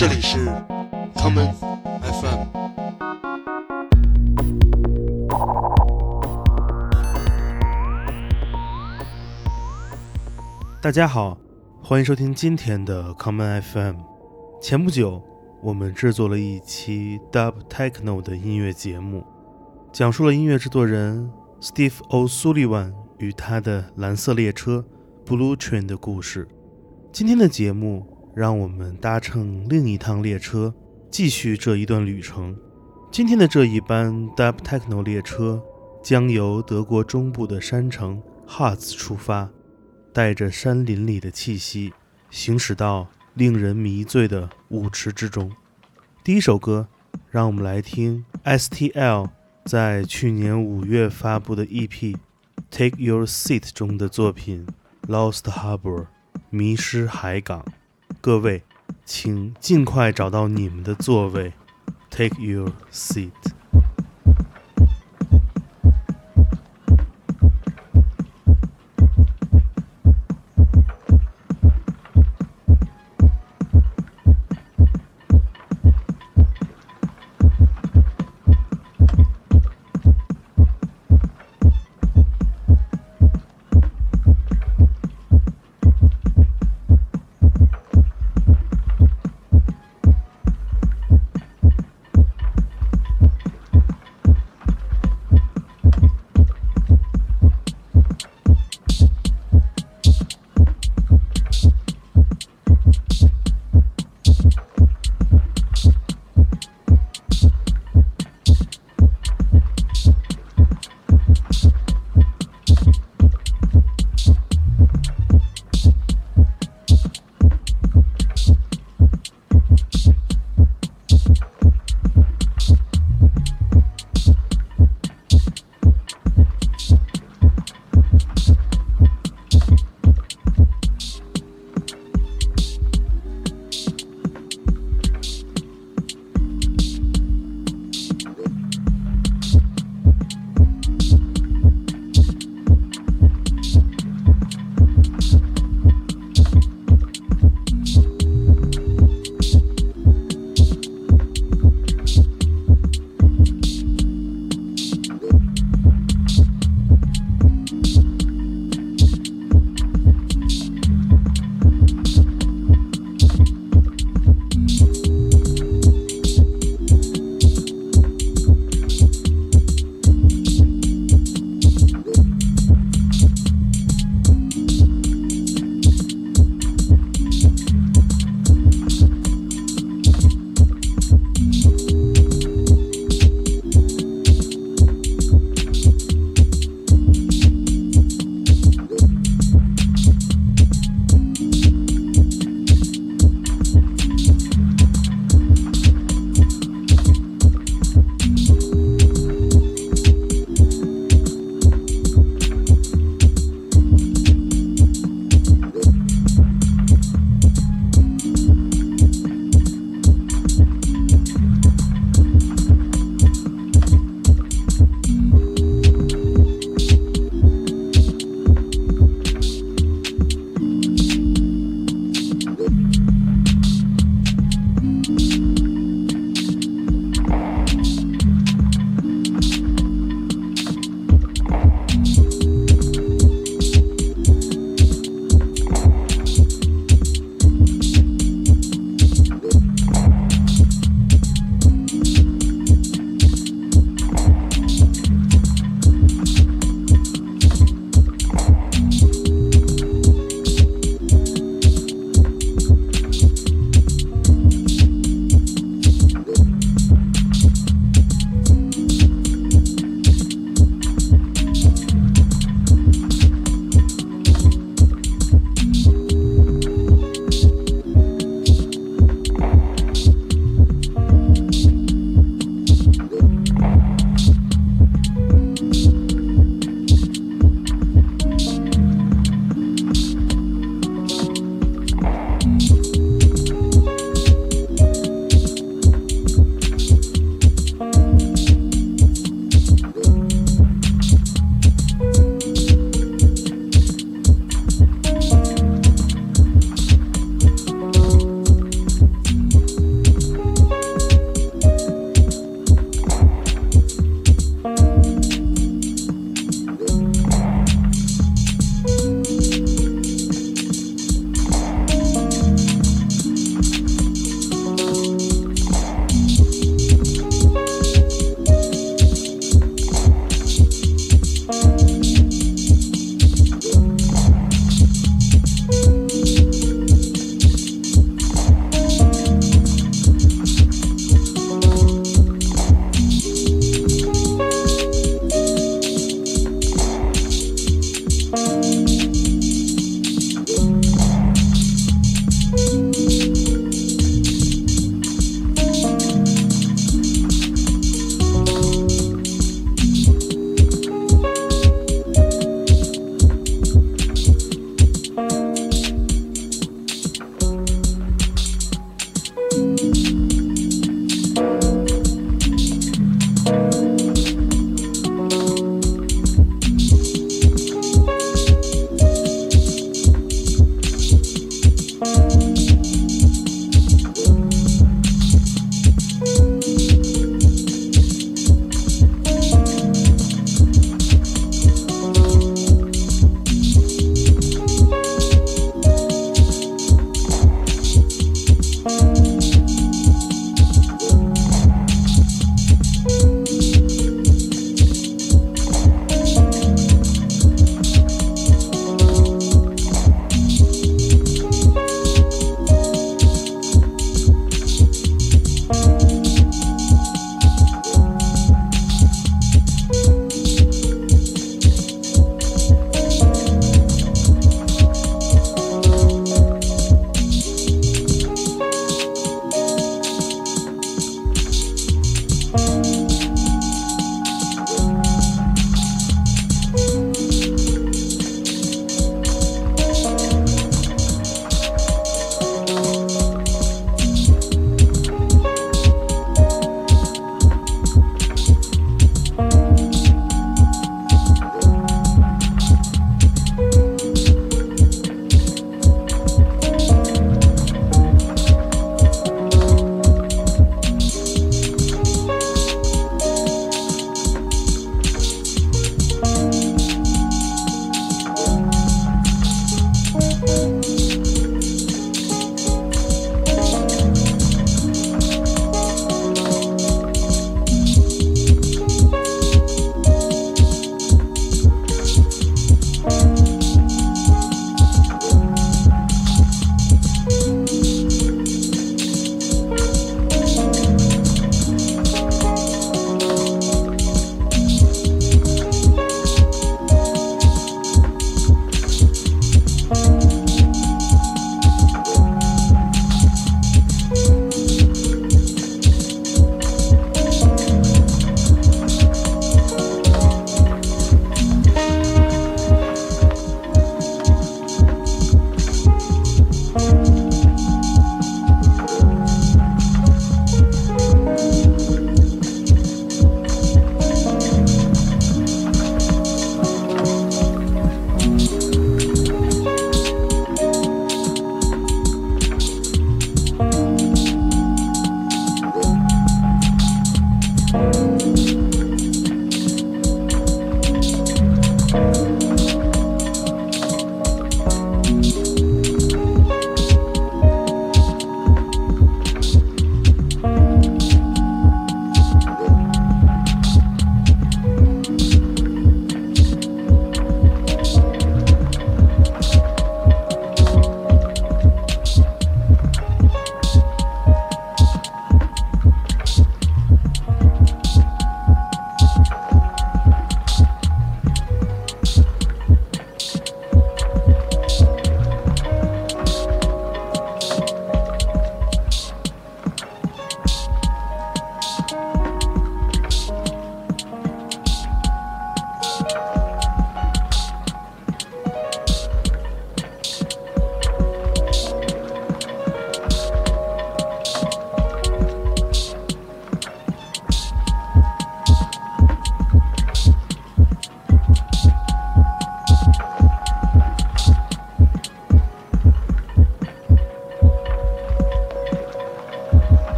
这里是 common FM。大家好，欢迎收听今天的 common FM。前不久，我们制作了一期 dub techno 的音乐节目，讲述了音乐制作人 Steve O'Sullivan 与他的蓝色列车 Blue Train 的故事。今天的节目，让我们搭乘另一趟列车，继续这一段旅程。今天的这一班 Dub Techno 列车将由德国中部的山城 Hartz 出发，带着山林里的气息，行驶到令人迷醉的舞池之中。第一首歌，让我们来听 STL 在去年五月发布的 EP《Take Your Seat》中的作品《Lost Harbor》。迷失海港，各位，请尽快找到你们的座位，Take your seat。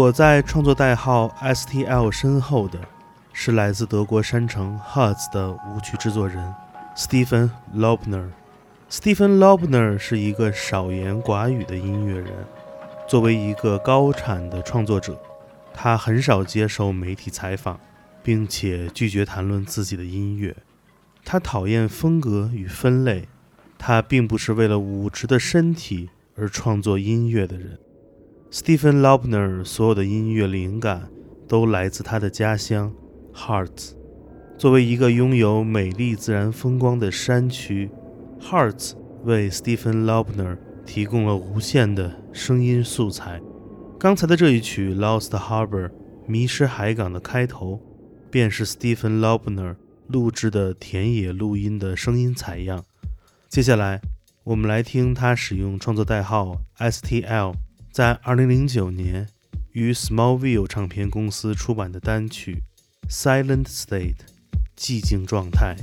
躲在创作代号 STL 身后的，是来自德国山城 Hutt 的舞曲制作人 Stephen Lobner。Stephen Lobner 是一个少言寡语的音乐人。作为一个高产的创作者，他很少接受媒体采访，并且拒绝谈论自己的音乐。他讨厌风格与分类。他并不是为了舞池的身体而创作音乐的人。Stephen Lobner 所有的音乐灵感都来自他的家乡 Hearts。作为一个拥有美丽自然风光的山区，Hearts 为 Stephen Lobner 提供了无限的声音素材。刚才的这一曲《Lost Harbor》迷失海港的开头，便是 Stephen Lobner 录制的田野录音的声音采样。接下来，我们来听他使用创作代号 STL，在2009年于 Smallville 唱片公司出版的单曲《Silent State》（寂静状态）。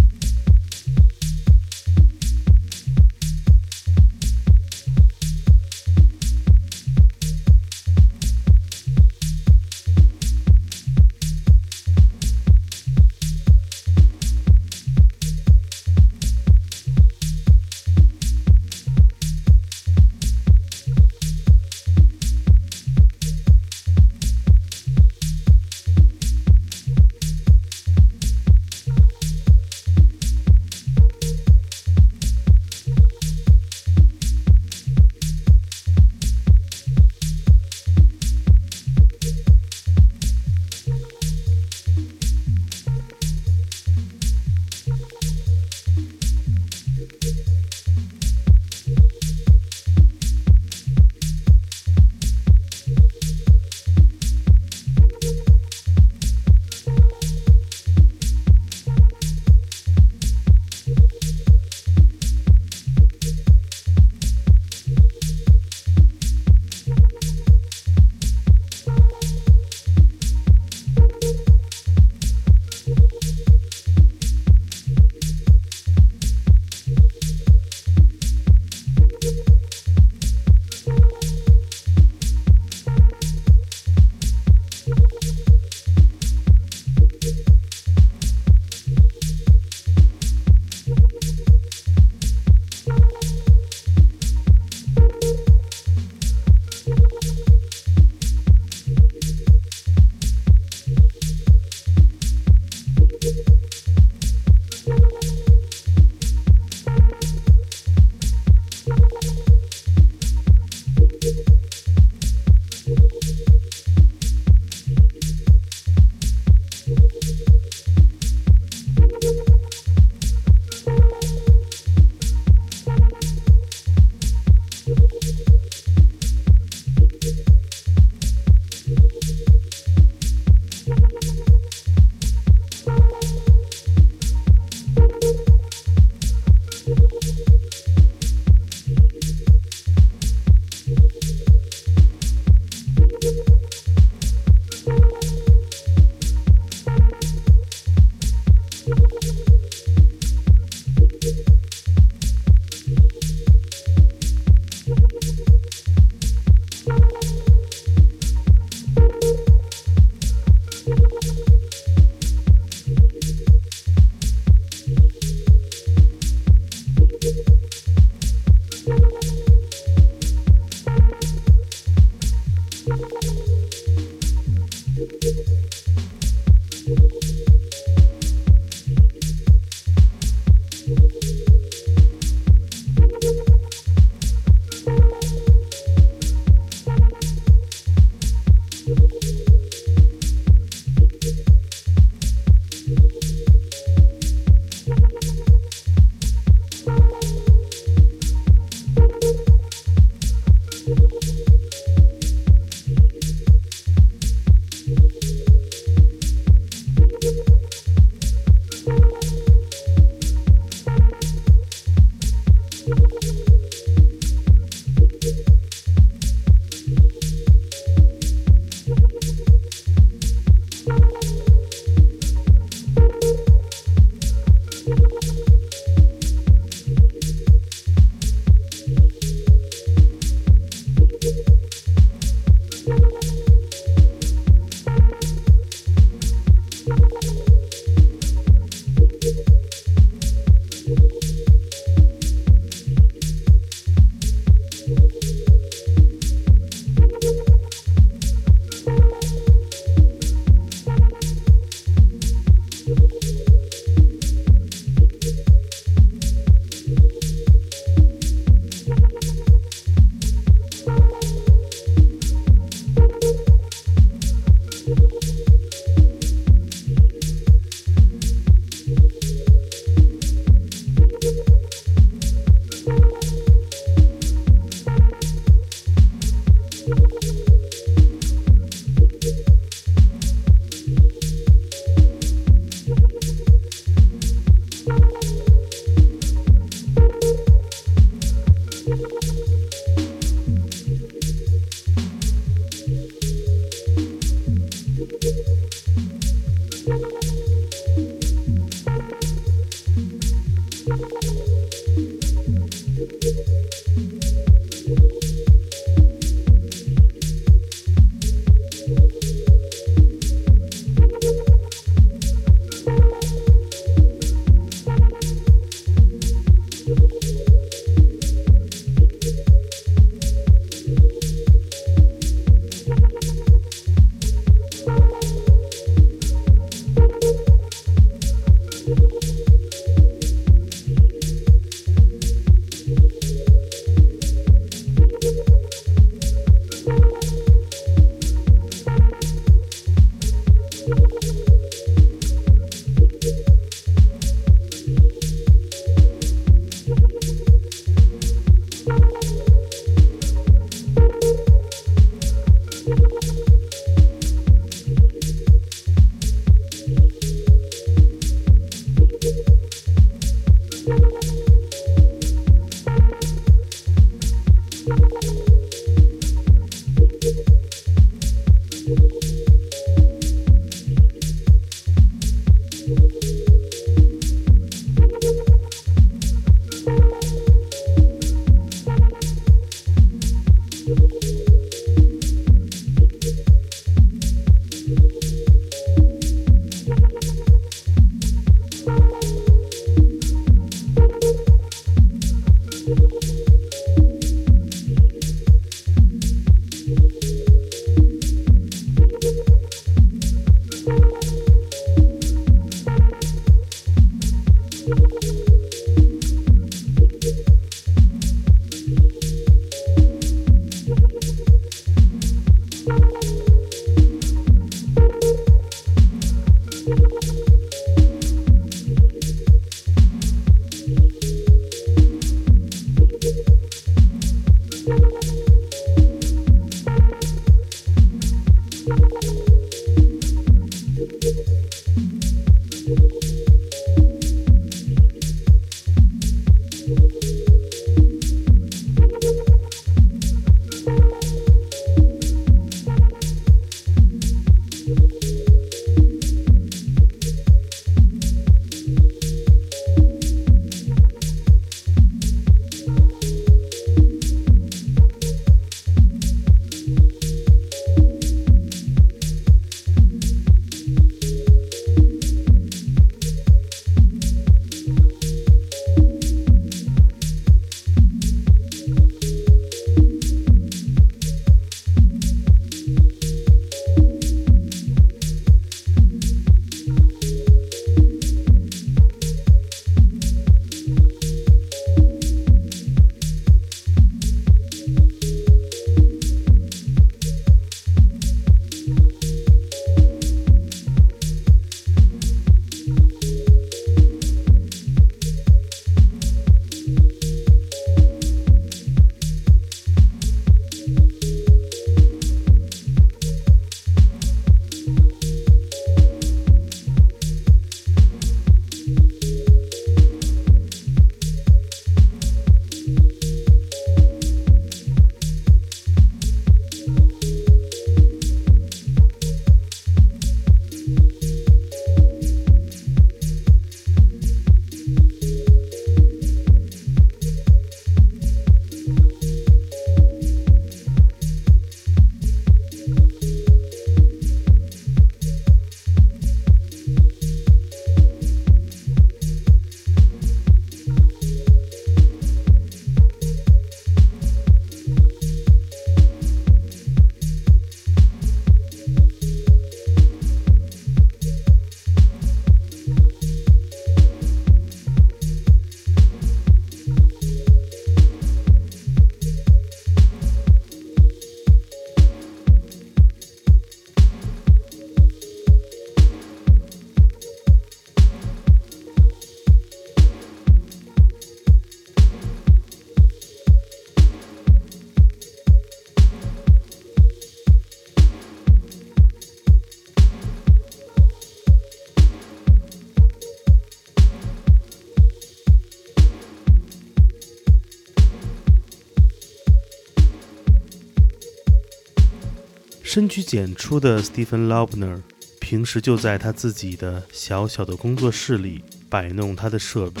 深居简出的 Stephen Laubner，平时就在他自己的小小的工作室里摆弄他的设备。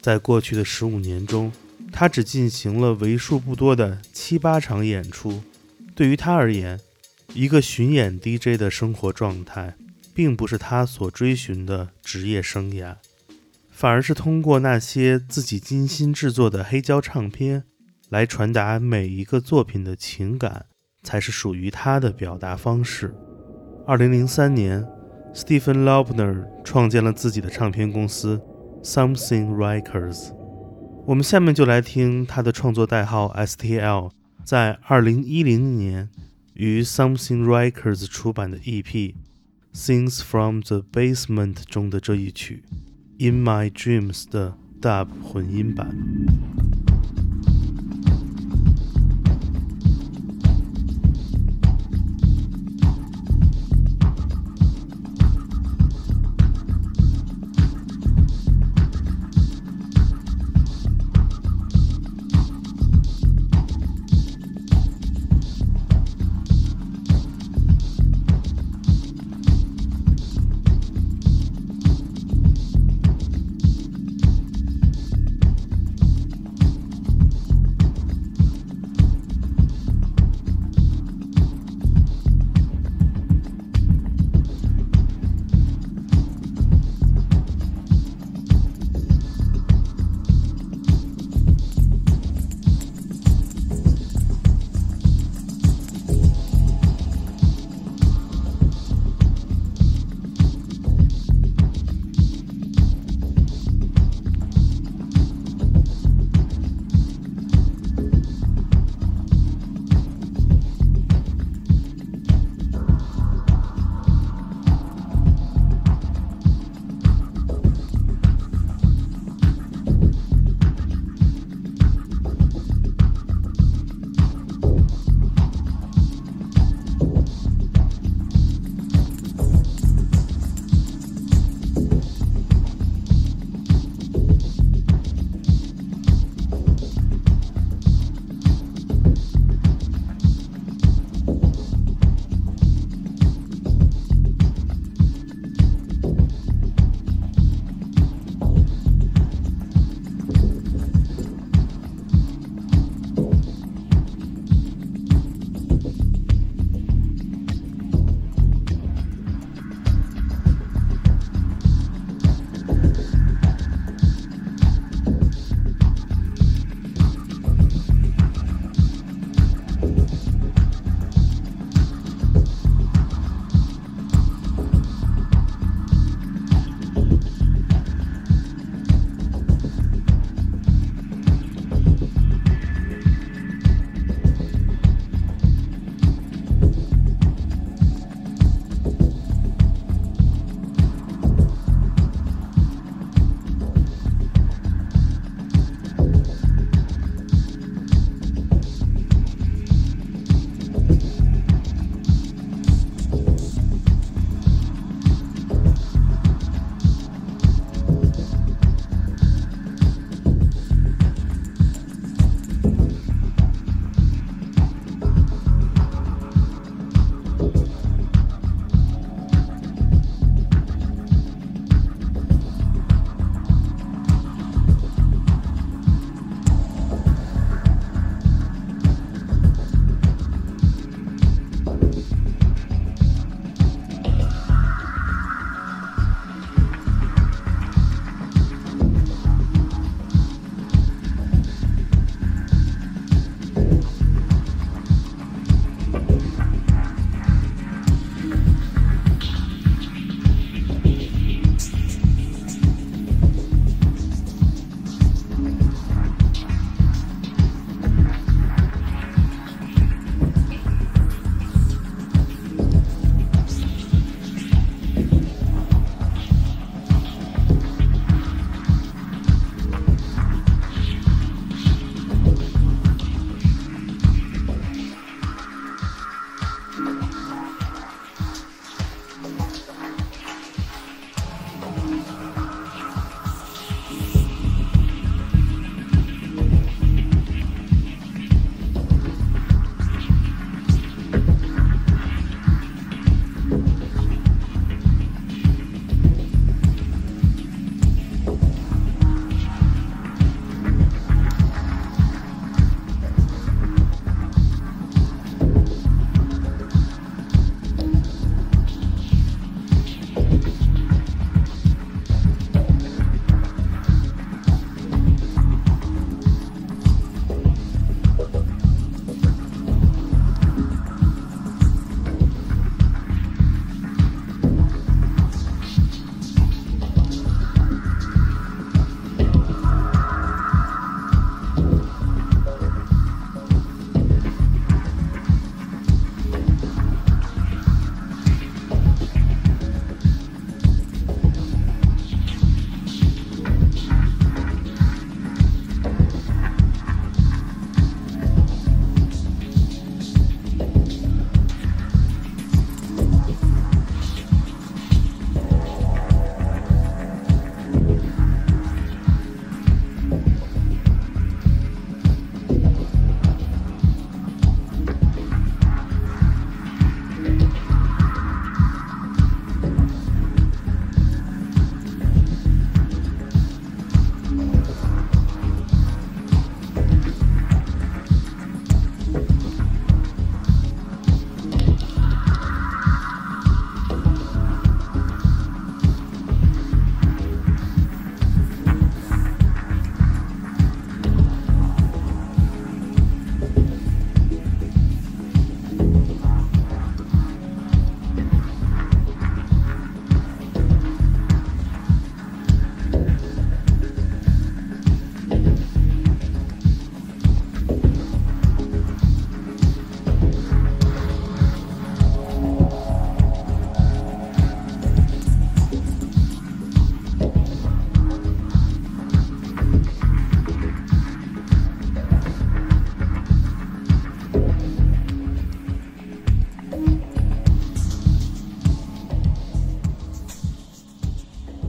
在过去的十五年中，他只进行了为数不多的七八场演出。对于他而言，一个巡演 DJ 的生活状态，并不是他所追寻的职业生涯，反而是通过那些自己精心制作的黑胶唱片，来传达每一个作品的情感。才是属于他的表达方式。二零零三年，Stephen l o b n e r 创建了自己的唱片公司 Something Records。我们下面就来听他的创作代号 STL 在二零一零年于 Something Records 出版的 EP《Things from the Basement》中的这一曲《In My Dreams》的 Dub 混音版。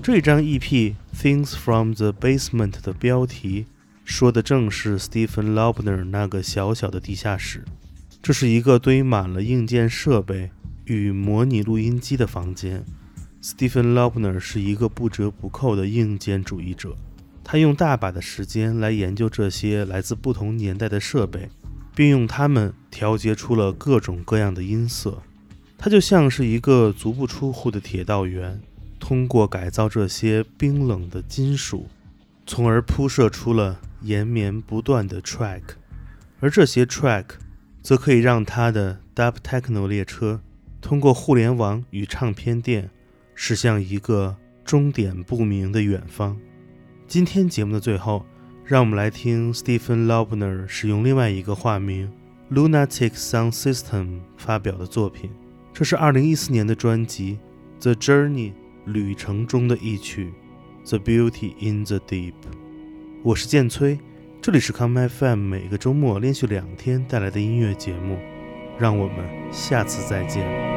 这张 EP《Things from the Basement》的标题说的正是 Stephen Laubner 那个小小的地下室。这是一个堆满了硬件设备与模拟录音机的房间。Stephen Laubner 是一个不折不扣的硬件主义者，他用大把的时间来研究这些来自不同年代的设备，并用它们调节出了各种各样的音色。他就像是一个足不出户的铁道员。通过改造这些冰冷的金属，从而铺设出了延绵不断的 track，而这些 track 则可以让他的 dub techno 列车通过互联网与唱片店驶向一个终点不明的远方。今天节目的最后，让我们来听 Stephen Laubner 使用另外一个化名 Lunatic Sound System 发表的作品，这是2014年的专辑《The Journey》。旅程中的一曲《The Beauty in the Deep》。我是剑崔，这里是 Come FM，每个周末连续两天带来的音乐节目。让我们下次再见。